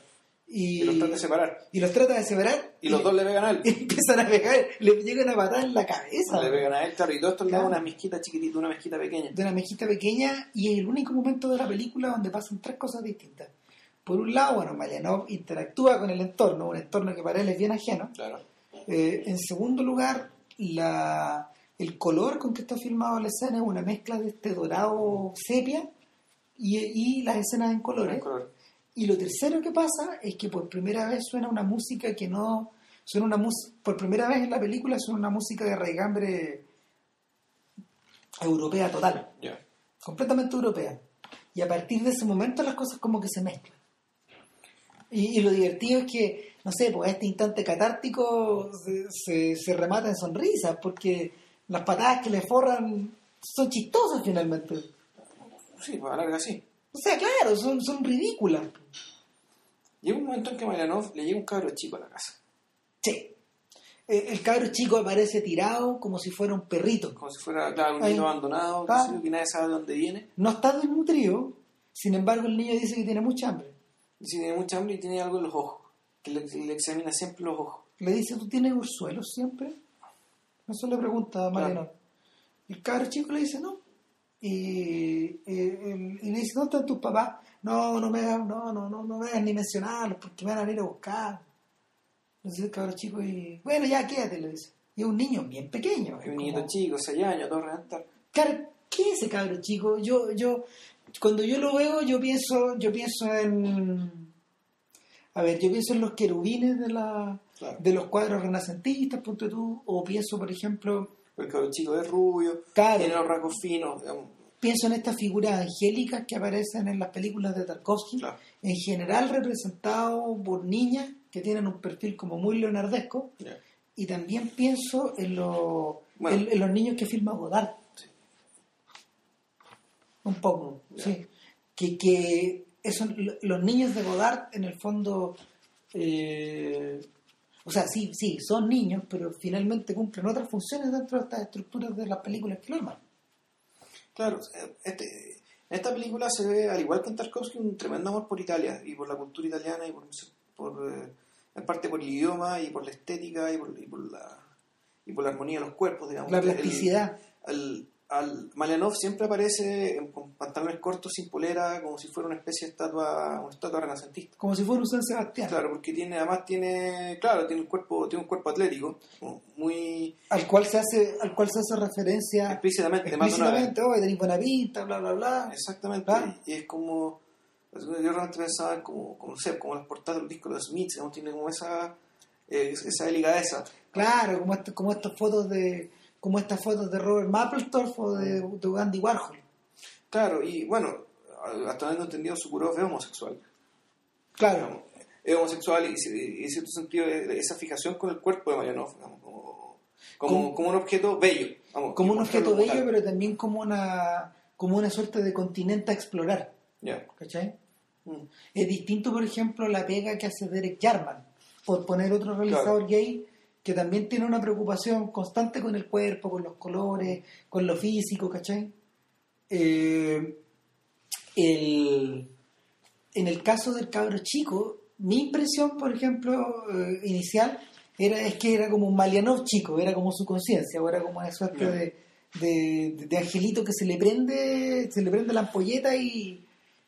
Y, Y los trata de separar. y los trata de separar Y los dos le pegan a él. y empiezan a pegar, le llegan a patar en la cabeza. Le pegan a él, claro. Y todo esto le da una mezquita chiquitita, una mezquita pequeña. de una mejita pequeña y es el único momento de la película donde pasan tres cosas distintas. Por un lado, bueno, Marianov interactúa con el entorno, un entorno que para él es bien ajeno. Claro. Eh, en segundo lugar, la, el color con que está filmado la escena es una mezcla de este dorado sepia y, y las escenas en colores. En color. Y lo tercero que pasa es que por primera vez suena una música que no... Suena una por primera vez en la película suena una música de raigambre europea total Ya. completamente europea. Y a partir de ese momento las cosas como que se mezclan. Y, y lo divertido es que, no sé, pues este instante catártico se, se, se remata en sonrisas, porque las patadas que le forran son chistosas finalmente. Sí, pues a larga sí. O sea, claro, son, son ridículas. Llega un momento en que Marianov le llega un cabro chico a la casa. Sí. Eh, El cabro chico aparece tirado como si fuera un perrito. Como si fuera, claro, un Ay. niño abandonado, que nadie sabe de dónde viene. No está desnutrido, sin embargo el niño dice que tiene mucha hambre. Si tiene mucha hambre y tiene algo en los ojos. Que le, le examina siempre los ojos. Le dice, ¿tú tienes ursuelos siempre? Eso le pregunta a Mariano. El cabro chico le dice, no. Y, y le dice, ¿dónde están tus papás? No, no me hagas, no, no, no, no me hagas ni mencionarlos porque me van a venir a buscar. Dice el cabro chico y, bueno, ya quédate, le dice. Y es un niño bien pequeño. es Un como- niñito chico, 6 años, todo reventar. Claro, ¿qué es ese cabro chico? Yo, yo, cuando yo lo veo, yo pienso, yo pienso en, a ver, yo pienso en los querubines de la, Claro. de los cuadros renacentistas, punto tú, o pienso, por ejemplo, El chico es rubio, Claro. tiene los rasgos finos. digamos. pienso en estas figuras angélicas que aparecen en las películas de Tarkovsky, Claro. en general representados por niñas que tienen un perfil como muy leonardesco, y también pienso en, los Bueno. en, en los niños que filma Godard. Sí. Un poco, sí. Que, que esos, los niños de Godard, en el fondo, eh, o sea, sí, sí, son niños, pero finalmente cumplen otras funciones dentro de estas estructuras de las películas que lo arman. Claro, este, en esta película se ve, al igual que en Tarkovsky, un tremendo amor por Italia y por la cultura italiana y por, por, eh, en parte por el idioma y por la estética y por, y por la y por la armonía de los cuerpos, digamos. La El- plasticidad. Al, al Malianov siempre aparece con pantalones cortos sin polera, como si fuera una especie de estatua, una estatua renacentista. Como si fuera un San Sebastián. Claro, porque tiene, además tiene, claro, tiene un cuerpo, tiene un cuerpo atlético, muy Al cual se hace, al cual se hace referencia explícitamente, explícitamente, oye, tenés buena pinta, bla, bla, bla. Exactamente, y es como, yo realmente pensaba en como, como, no sé, como las portadas de los discos de los Smiths, ¿no? tiene como esa, eh, esa delicadeza. Claro, como, esto- como estas fotos de como estas fotos de Robert Mapplethorpe o de, de Andy Warhol. Claro, y bueno, hasta donde he entendido, Sukurov es homosexual. Claro, digamos. es homosexual y, y en cierto sentido esa fijación con el cuerpo de Marianov, digamos, como, como, Como- como un objeto bello. vamos, como un objeto bello, pero también como una como una suerte de continente a explorar, Ya. ¿cachai? Mm. Es distinto, por ejemplo, la pega que hace Derek Jarman, por poner otro realizador gay que también tiene una preocupación constante con el cuerpo, con los colores, con lo físico, ¿cachai? Eh, el- en el caso del cabro chico, mi impresión, por ejemplo, eh, inicial, era es que era como un Malianov chico, era como su conciencia, o era como una suerte de, de, de angelito que se le prende, se le prende la ampolleta y,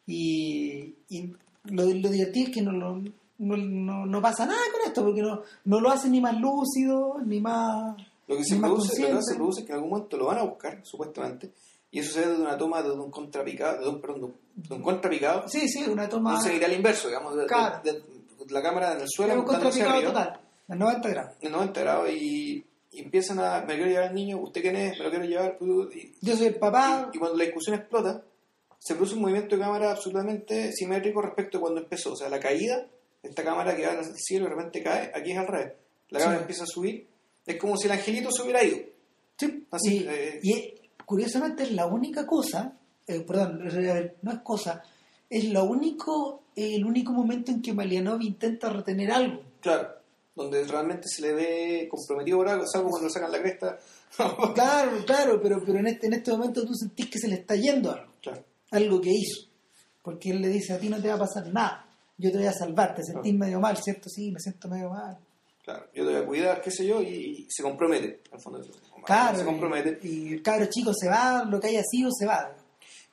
y, y lo, lo divertido es que no, lo- no, no, no pasa nada con esto, porque no, no lo hace ni más lúcido, ni más, Lo que se produce, lo que se produce es que en algún momento lo van a buscar, supuestamente, y eso se ve de una toma de un contrapicado, de un, perdón, de un- de contrapicado, Sí, sí, una toma... un seguirá al inverso, digamos, de, de- Claro. de- de la cámara en el suelo, es un contrapicado arriba, total, a 90 grados. en 90 grados, y, y empiezan a, me quiero llevar al niño, ¿usted quién es? Me lo quiero llevar, y, Yo soy el papá, Y, y cuando la discusión explota, se produce un movimiento de cámara absolutamente simétrico respecto a cuando empezó. O sea, la caída, esta cámara que va el cielo y de repente cae, aquí es al revés. La cámara Sí. empieza a subir, es como si el angelito se hubiera ido. Sí, Así, y, eh, y, curiosamente es la única cosa, eh, perdón, no es cosa, es lo único, el único momento en que Malianov intenta retener algo. Claro, donde realmente se le ve comprometido por algo, salvo cuando le sacan la cresta. Claro, claro, pero, pero en, este, en este momento tú sentís que se le está yendo algo, claro, algo que hizo. Porque él le dice, a ti no te va a pasar nada, yo te voy a salvar, te sentís Claro. medio mal, ¿cierto? Sí, me siento medio mal. claro, yo te voy a cuidar, qué sé yo, y, y se compromete, al fondo. Claro, se compromete. y, y el cabro chico se va, lo que haya sido se va.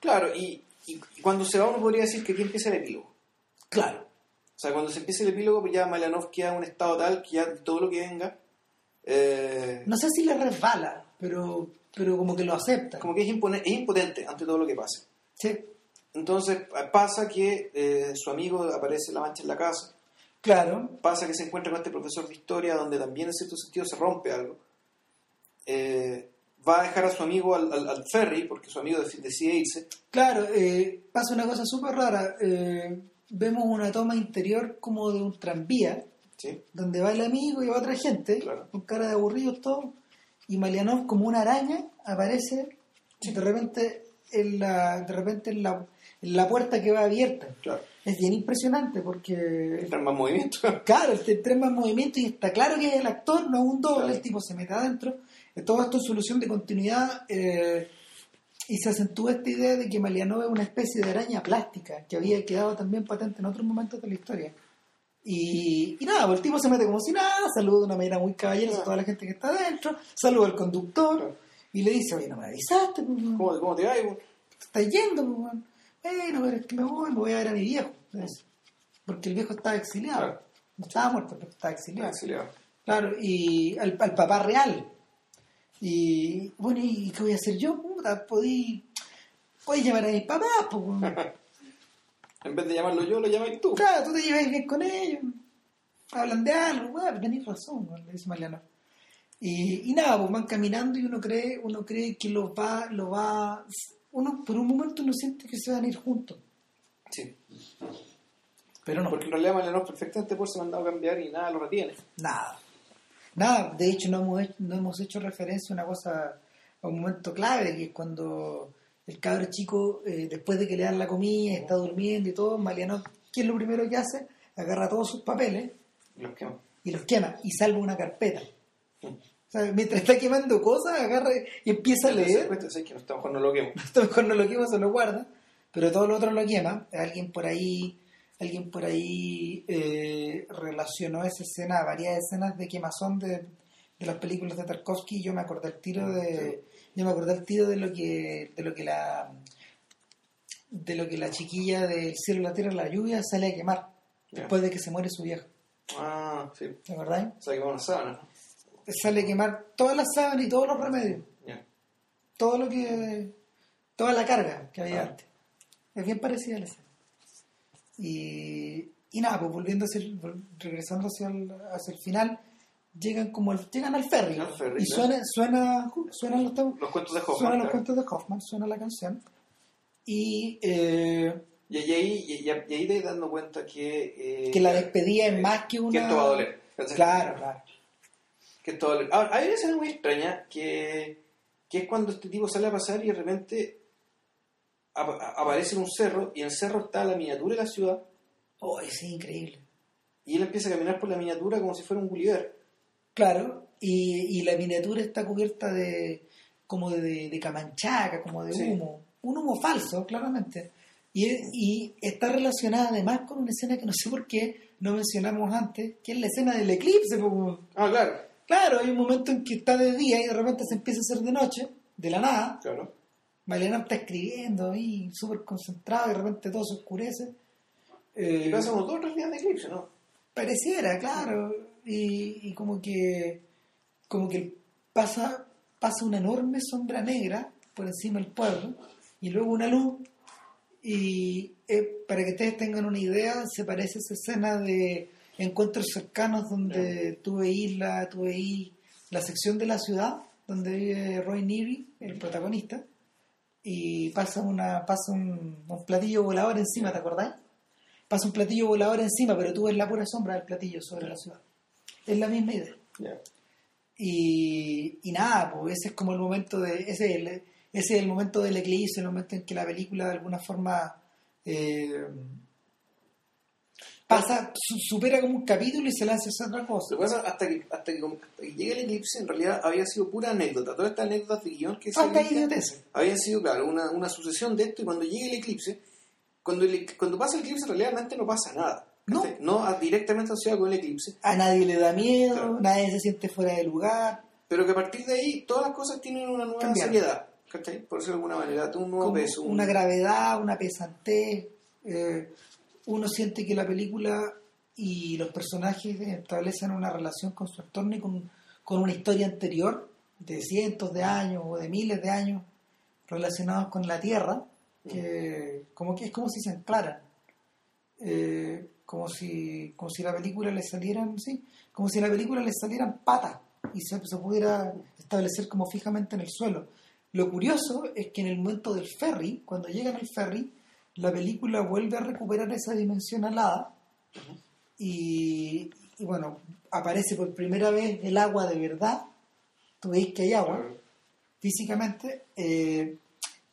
Claro, y, y- y cuando se va uno podría decir que aquí empieza el epílogo. Claro. O sea, cuando se empieza el epílogo, pues ya Malianov queda en un estado tal que ya todo lo que venga, eh, No sé si le resbala, pero, pero como que lo acepta. como que es, impone- es impotente ante todo lo que pase. Sí, Entonces pasa que eh, su amigo aparece la mancha en la casa, claro. pasa que se encuentra con este profesor de historia donde también en cierto sentido se rompe algo. Eh, va a dejar a su amigo al, al- al ferry porque su amigo dec- decide irse. Claro, eh, pasa una cosa súper rara. vemos una toma interior como de un tranvía, ¿sí? donde va el amigo y va otra gente, Claro. con cara de aburridos todos, y Malianov como una araña aparece de repente en la, de repente en la, en la puerta que va abierta. Claro. Es bien impresionante porque Entra en más movimiento. Claro, este tren más movimiento y está claro que el actor, no es un doble, Claro. el tipo se mete adentro. Eh, Todo esto es solución de continuidad eh, y se acentúa esta idea de que Malianov es una especie de araña plástica que había quedado también patente en otros momentos de la historia. Y, y nada, pues el tipo se mete como si nada, saluda de una manera muy caballerosa a toda la gente que está adentro, saluda al conductor. Y le dice, oye, no me avisaste, pues, ¿Cómo, cómo te va? estás yendo, pues. Bueno, pero es que me voy, me voy a ver a mi viejo. Entonces, Porque el viejo estaba exiliado. Claro. No estaba muerto, pero estaba exiliado. Exiliado. Claro, y al, al papá real. Y bueno, ¿y qué voy a hacer yo? Puta, podí, podí llamar a mis papás, pues. En vez de llamarlo yo, lo llamáis tú. Claro, tú te llevas bien con ellos. Hablan de algo, weón, tenés razón, le dice Mariano. Y, y nada, pues van caminando y uno cree, uno cree que los va, lo va, uno por un momento uno siente que se van a ir juntos. Sí. Pero no. Porque en realidad Malianov perfectamente por se mandado a cambiar y nada lo retiene. Nada. Nada, de hecho no hemos, hecho, no hemos hecho referencia a una cosa, a un momento clave, que es cuando el cabro chico, eh, después de que le dan la comida, está durmiendo y todo, Maliano, ¿qué es lo primero que hace? Agarra todos sus papeles Y los quema. y los quema y salva una carpeta. Mm. Sea, mientras está quemando cosas, agarra y empieza a Se leer. cuenta, ¿sabes que no, está mejor no lo quemo. Esto mejor no lo quema, se lo guarda, pero todo lo otro lo quema. Alguien por ahí, alguien por ahí eh, relacionó esa escena a varias escenas de quemazón de, de las películas de Tarkovsky, yo me acordé el tiro de yo me acordé el tiro de lo que de lo que la de lo que la chiquilla del cielo, la tierra, la lluvia sale a quemar después de que se muere su viejo. Ah, sí. ¿Te acordáis? O sea, que una sábana. Sale a quemar todas las sábanas y todos los remedios. Todo lo que. toda la carga que había Ah. antes. Es bien parecida a la escena. Y, y nada, pues volviendo hacia el, regresando hacia el, hacia el final, llegan como al, llegan al ferry. Al ferry, y suena, suena, suenan los Los cuentos de Hoffman. suenan los claro. cuentos de Hoffman, suena la canción. Y eh, Y, ahí, y, y- y ahí te dando cuenta que... eh, que la despedida es más que una. Que esto va a doler. Claro, claro. Que doler. Ahora, hay una escena muy extraña que, que es cuando este tipo sale a pasar y de repente ap- aparece en un cerro y en el cerro está la miniatura de la ciudad Oh, es increíble. y él empieza a caminar por la miniatura como si fuera un Gulliver. Claro, y, y la miniatura está cubierta de como de, camanchaca, como de Sí. humo. Un humo falso, claramente. Y, y está relacionada además con una escena que no sé por qué no mencionamos antes, que es la escena del eclipse. po. Ah, claro. Claro, hay un momento en que está de día y de repente se empieza a hacer de noche, de la nada. Claro. Mariana está escribiendo ahí, súper concentrado, y de repente todo se oscurece. Eh, Y pasa unos dos o tres días de eclipse, ¿no? Pareciera, claro. Y, y como que como que pasa, pasa una enorme sombra negra por encima del pueblo y luego una luz. Y eh, para que ustedes tengan una idea, se parece a esa escena de encuentros cercanos donde tú veís la, tú veís la sección de la ciudad donde vive Roy Neary, el protagonista, y pasa una pasa un, un platillo volador encima, ¿te acordáis? pasa un platillo volador encima, pero tú ves la pura sombra del platillo sobre la ciudad. Es la misma idea. Y, y nada, pues ese es como el momento de. Ese es el, ese es el momento del eclipse, el momento en que la película de alguna forma eh, pasa, su- supera como un capítulo y se lanza hacia otra cosa. Lo que pasa hasta que, hasta que, hasta que llega el eclipse, en realidad había sido pura anécdota. Todas estas anécdotas de guion que se habían sido, claro, una, una sucesión de esto. Y cuando llega el eclipse, cuando, el- cuando pasa el eclipse, realmente no pasa nada. No. No a- directamente asociado con el eclipse. A nadie le da miedo, Claro. nadie se siente fuera de lugar. Pero que a partir de ahí, todas las cosas tienen una nueva seriedad. ¿cachai? Por decirlo de alguna manera, un nuevo como peso. un- una gravedad, una pesantez. eh, uno siente que la película y los personajes establecen una relación con su entorno y con, con una historia anterior de cientos de años o de miles de años relacionados con la Tierra, que como que es como si se anclaran. Eh, como si como si la película le salieran sí como si la película le salieran patas y se, se pudiera establecer como fijamente en el suelo lo curioso es que en el momento del ferry cuando llegan al ferry la película vuelve a recuperar esa dimensión alada y, y bueno aparece por primera vez el agua de verdad. Tú veis que hay agua físicamente eh,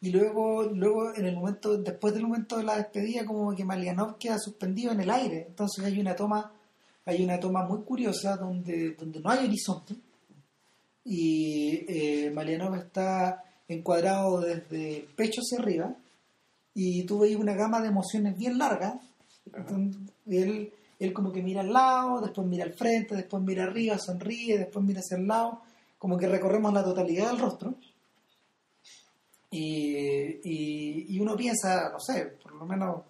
y luego luego en el momento después del momento de la despedida como que Malianov queda suspendido en el aire. Entonces hay una toma hay una toma muy curiosa donde donde no hay horizonte y eh, Malianov está encuadrado desde el pecho hacia arriba y tú veis una gama de emociones bien largas donde él él como que mira al lado después mira al frente después mira arriba sonríe después mira hacia el lado. Como que recorremos la totalidad del rostro. Y, y, y uno piensa, no sé, por lo menos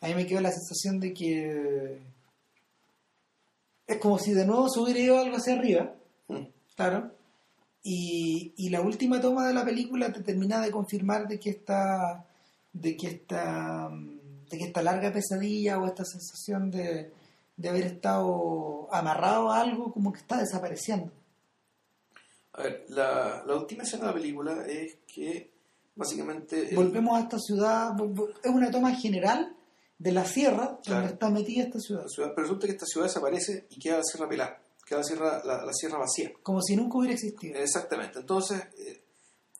a mí me quedó la sensación de que es como si de nuevo se hubiera ido algo hacia arriba, Mm. claro, y, y la última toma de la película te termina de confirmar de que esta, de que esta, de que esta larga pesadilla o esta sensación de, de haber estado amarrado a algo como que está desapareciendo. A ver, la, la última escena de la película es que básicamente... el- Volvemos a esta ciudad, es una toma general de la sierra Claro. donde está metida esta ciudad, ciudad, pero resulta que esta ciudad desaparece y queda la sierra pelada, queda la sierra, la, la sierra vacía. como si nunca hubiera existido. Exactamente. Entonces, eh,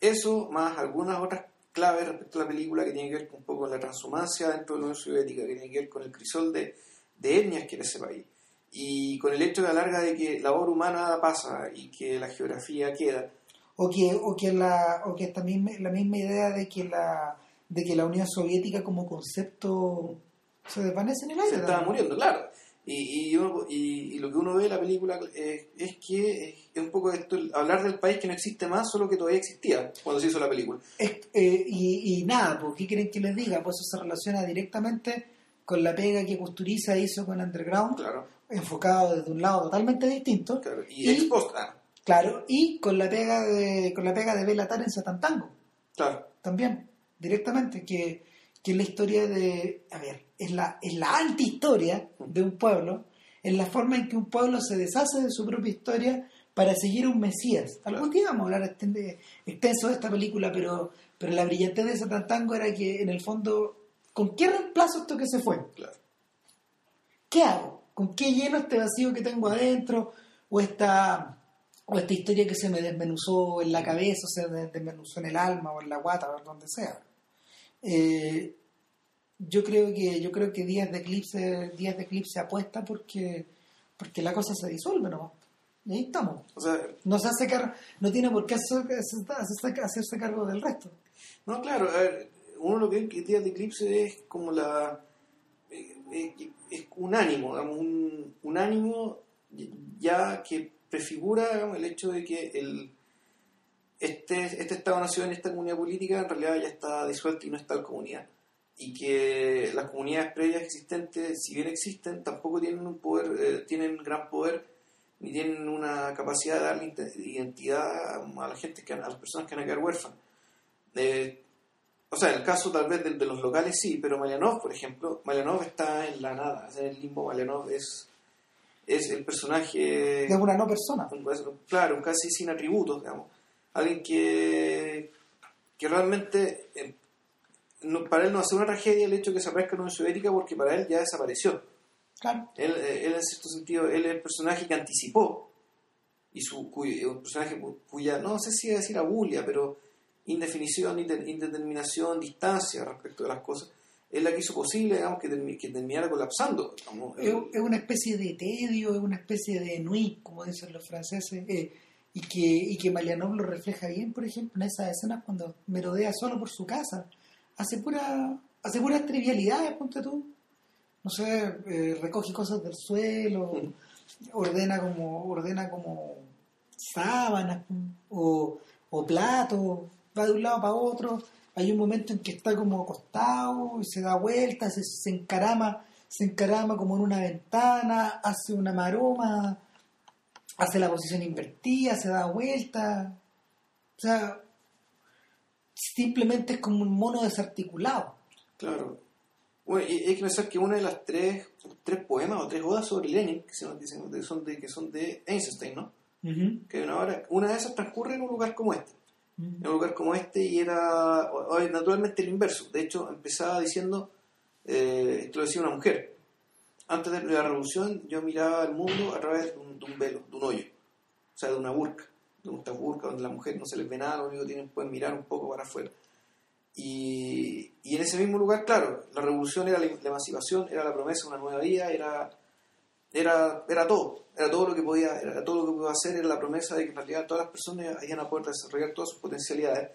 eso más algunas otras claves respecto a la película que tienen que ver un poco con la transhumancia dentro de la Unión Soviética, que tiene que ver con el crisol de, de etnias que era ese país. Y con el hecho de la larga de que la obra humana pasa y que la geografía queda. O que, o que, la, o que esta misma, la misma idea de que la, de que la Unión Soviética como concepto se desvanece en el aire. Se estaba muriendo, claro. Y, y, uno- y- y lo que uno ve en la película eh, es que es un poco esto, hablar del país que no existe más, solo que todavía existía cuando se hizo la película. Es- eh, y, y nada, ¿por qué quieren que les diga? Pues eso se relaciona directamente con la pega que Custuriza hizo con Underground, Claro, enfocado desde un lado totalmente distinto, claro. Y, Y- ex post, ah, claro, y con la pega de con la pega de Bela Tar en Satantango, claro. también, directamente, que, que es la historia de, a ver, es la, es la antihistoria de un pueblo, es la forma en que un pueblo se deshace de su propia historia para seguir un Mesías. Algún día vamos a hablar exten- extenso de esta película, pero, pero la brillantez de Satantango era que, en el fondo, ¿con qué reemplazo esto que se fue? claro. ¿Qué hago? ¿Con qué lleno este vacío que tengo adentro? ¿O esta, o esta historia que se me desmenuzó en la cabeza, o se me desmenuzó en el alma, o en la guata, o donde sea? Eh, yo creo que yo creo que Días de Eclipse, Días de Eclipse apuesta porque, porque la cosa se disuelve nomás. Y ahí estamos. O sea, No se hace cargo, no tiene por qué hacer- hacerse, hacerse cargo del resto. No, claro, a ver, uno lo que ve que Días de Eclipse es como la. eh, eh, es un ánimo, un, un ánimo ya que prefigura digamos, el hecho de que el, este, este Estado-Nación, esta comunidad política, en realidad ya está disuelta y no es tal comunidad. Y que las comunidades previas existentes, si bien existen, tampoco tienen un poder, eh, tienen gran poder, ni tienen una capacidad de darle identidad a la gente, que, a las personas que van a quedar huérfanas. Eh, o sea, en el caso tal vez de, de los locales sí, pero Malianov, por ejemplo, Malianov está en la nada, en el limbo. Malianov es, es el personaje, Es una no persona. un- claro, un casi sin atributos, digamos. Alguien que, que realmente, eh, no- para él no hace una tragedia el hecho de que se aparezca en Unión Soviética porque para él ya desapareció. Claro. Él, eh, él en cierto sentido, él es el personaje que anticipó, y su cuyo- un personaje cu- cuya, no sé si decir abulia, pero indefinición, inde- indeterminación, distancia respecto de las cosas, es la que hizo posible, digamos, que, que terminara colapsando. digamos. es, es una especie de tedio, es una especie de ennui, como dicen los franceses, eh, y que, y que Malianov lo refleja bien, por ejemplo, en esas escenas cuando merodea solo por su casa. Hace pura hace puras trivialidades, ponte tú. No sé, eh, recoge cosas del suelo, ordena como ordena como sábanas o, o platos, va de un lado para otro. Hay un momento en que está como acostado y se da vueltas, se, se encarama, se encarama como en una ventana, hace una maroma, hace la posición invertida, se da vuelta. O sea, simplemente es como un mono desarticulado. Claro. Bueno, y hay que pensar que una de las tres, tres poemas o tres odas sobre Lenin, que son, de, son de, que son de Einstein, ¿no? Que una, hora- una de esas transcurre en un lugar como este. en un lugar como este y era naturalmente el inverso. De hecho, empezaba diciendo, eh, esto lo decía una mujer, antes de la revolución yo miraba el mundo a través de un, de un velo, de un hoyo, o sea, de una burka, de una burka donde la mujer no se les ve nada, lo único que tienen pueden mirar un poco para afuera. Y, y en ese mismo lugar, claro, la revolución era la, la emancipación, era la promesa de una nueva vida, era, era, era todo, era todo lo que podía, era todo lo que podía hacer, era la promesa de que en realidad todas las personas iban a poder desarrollar todas sus potencialidades.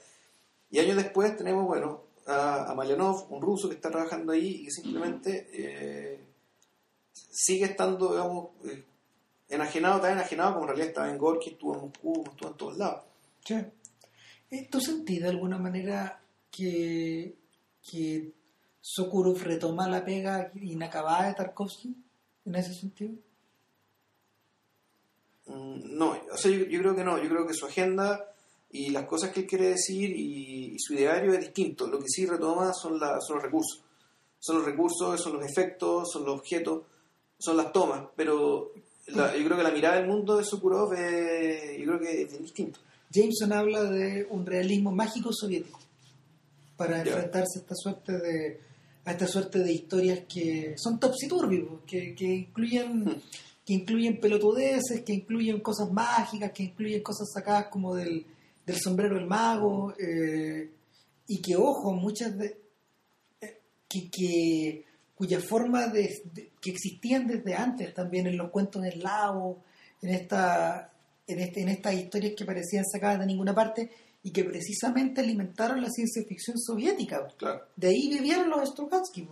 Y años después tenemos, bueno, a, a Malianov, un ruso que está trabajando ahí y que simplemente eh, sigue estando, digamos, eh, enajenado, tan enajenado como en realidad estaba en Gorky, estuvo en Moscú, estuvo en todos lados. Sí. ¿Tú sentís de alguna manera que, que Sokurov retoma la pega inacabada de Tarkovsky en ese sentido? Mm, No, o sea, yo, yo creo que no, yo creo que su agenda y las cosas que él quiere decir y, y su ideario es distinto. Lo que sí retoma son, la- son los recursos. Son los recursos, son los efectos, son los objetos, son las tomas. Pero la- yo creo que la mirada del mundo de Sokurov es, yo creo que es distinto. Jameson habla de un realismo mágico soviético para enfrentarse a esta suerte de a esta suerte de historias que son topsy-turvy, que, que incluyen Hmm. que incluyen pelotudeces, que incluyen cosas mágicas, que incluyen cosas sacadas como del, del sombrero del mago, eh, y que, ojo, muchas de... eh, que, que- cuya forma de, de- que existían desde antes también en los cuentos eslavos, en esta en, este, en estas historias que parecían sacadas de ninguna parte y que precisamente alimentaron la ciencia ficción soviética. Claro. De ahí vivieron los Strugatsky.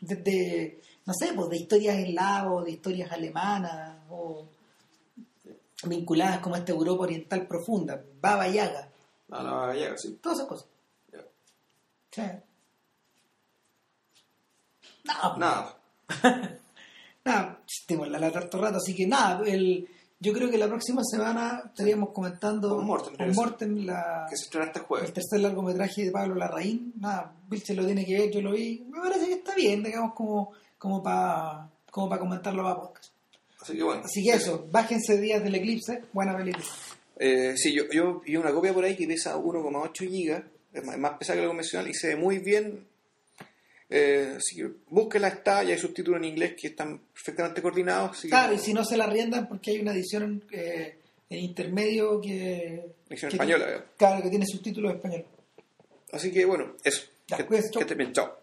Desde, no sé, pues de historias eslavos, de historias alemanas, o vinculadas como a esta Europa oriental profunda, Baba Yaga, No, no, Baba Yaga, sí. todas esas cosas. Ya. Sí. No, Nada. nada, tengo la lata harto rato, así que nada, el, yo creo que la próxima semana estaríamos comentando Con Mortem, con. Mortem la, Que se estrena este el jueves. tercer largometraje de Pablo Larraín. Nada, Vilche lo tiene que ver, yo lo vi. Me parece que está bien, digamos, como, como para como para comentarlo para podcast. Así que bueno. Así que eso, bájense Días del Eclipse, buena película. Eh, sí, yo, yo vi una copia por ahí que pesa 1,8 gigas, es más, es más pesada que la convencional y se ve muy bien. Eh, así que búsquela, está, ya hay subtítulos en inglés que están perfectamente coordinados. que- Claro, y si no se la riendan porque hay una edición eh, en intermedio que... Edición que española, tiene-. Claro, que tiene subtítulos en español. Así que bueno, eso. Ya, que, pues, chau. que estén bien, chao.